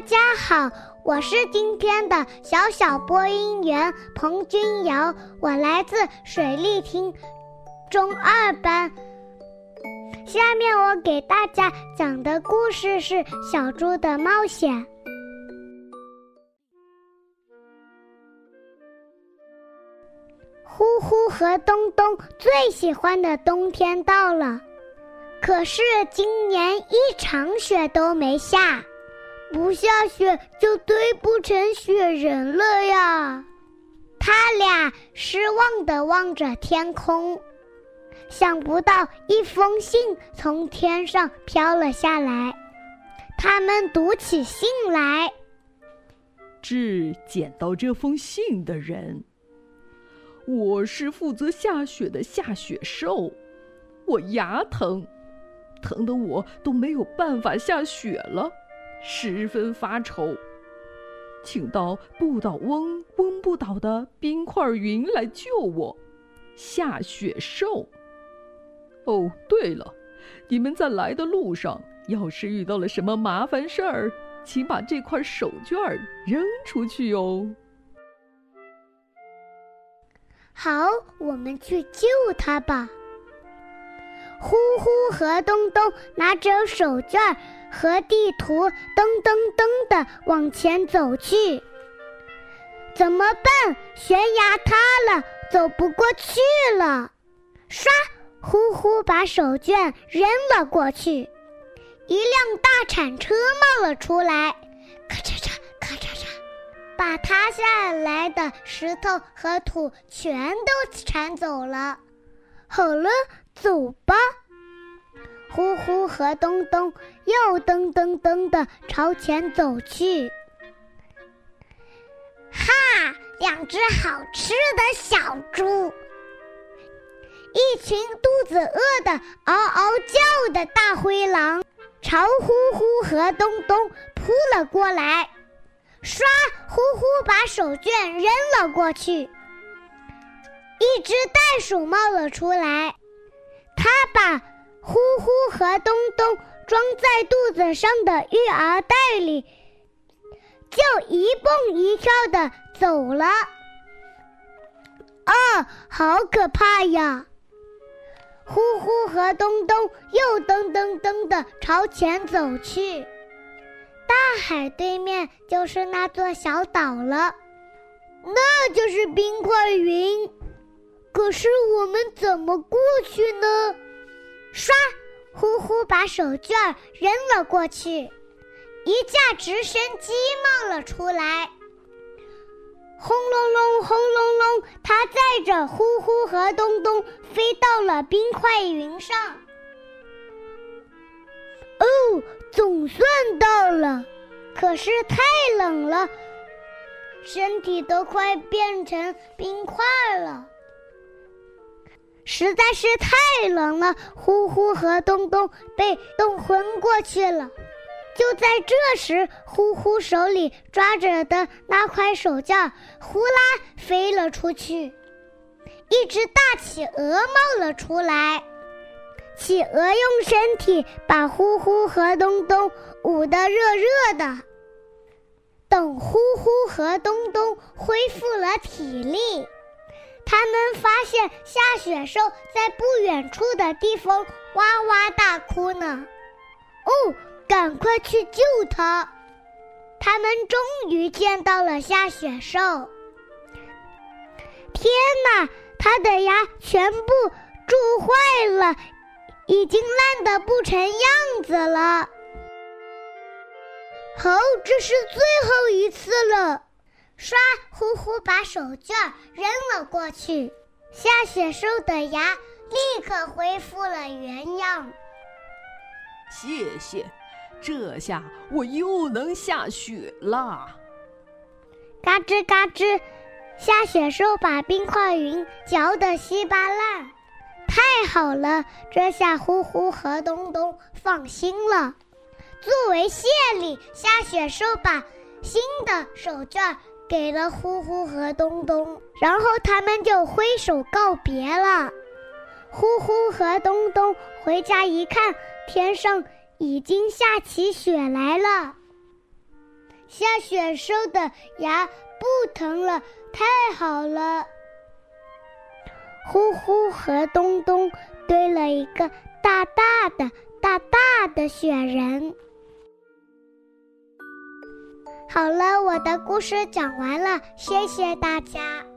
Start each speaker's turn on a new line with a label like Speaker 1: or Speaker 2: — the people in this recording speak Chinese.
Speaker 1: 大家好，我是今天的小小播音员彭君瑶，我来自水利厅中二班。下面我给大家讲的故事是《小猪的冒险》。呼呼和东东最喜欢的冬天到了，可是今年一场雪都没下。不下雪就堆不成雪人了呀！他俩失望的望着天空，想不到一封信从天上飘了下来。他们读起信来：“
Speaker 2: 致捡到这封信的人，我是负责下雪的下雪兽，我牙疼，疼得我都没有办法下雪了。”十分发愁，请到不倒翁翁不倒的冰块云来救我，下雪兽。哦，对了，你们在来的路上，要是遇到了什么麻烦事儿，请把这块手绢扔出去哦。
Speaker 1: 好，我们去救他吧。呼呼和东东拿着手绢儿。和地图噔噔噔的往前走去，怎么办？悬崖塌了，走不过去了。唰，呼呼把手绢扔了过去，一辆大铲车冒了出来，咔嚓嚓，咔嚓嚓，把塌下来的石头和土全都铲走了。好了，走吧。呼呼和东东又噔噔噔的朝前走去。哈，两只好吃的小猪，一群肚子饿的嗷嗷叫的大灰狼，朝呼呼和东东扑了过来。唰，呼呼把手绢扔了过去。一只袋鼠冒了出来，它把。呼呼和东东装在肚子上的育儿袋里，就一蹦一跳的走了。啊，好可怕呀！呼呼和东东又噔噔噔的朝前走去。大海对面就是那座小岛了，那就是冰块云。可是我们怎么过去呢？把手绢扔了过去，一架直升机冒了出来。轰隆隆，轰隆隆，它载着呼呼和东东飞到了冰块云上。哦，总算到了，可是太冷了，身体都快变成冰块了。实在是太冷了，呼呼和东东被冻昏过去了。就在这时，呼呼手里抓着的那块手绢呼啦飞了出去，一只大企鹅冒了出来。企鹅用身体把呼呼和东东捂得热热的。等呼呼和东东恢复了体力。他们发现下雪兽在不远处的地方哇哇大哭呢。哦，赶快去救它！他们终于见到了下雪兽。天哪，它的牙全部蛀坏了，已经烂得不成样子了。好，这是最后一次了。唰，呼呼把手绢扔了过去，下雪兽的牙立刻恢复了原样。
Speaker 2: 谢谢，这下我又能下雪了。
Speaker 1: 嘎吱嘎吱，下雪兽把冰块云嚼得稀巴烂。太好了，这下呼呼和东东放心了。作为谢礼，下雪兽把新的手绢。给了呼呼和东东，然后他们就挥手告别了。呼呼和东东回家一看，天上已经下起雪来了。下雪兽的牙不疼了，太好了。呼呼和东东堆了一个大大的、大大的雪人。好了我的故事讲完了谢谢大家。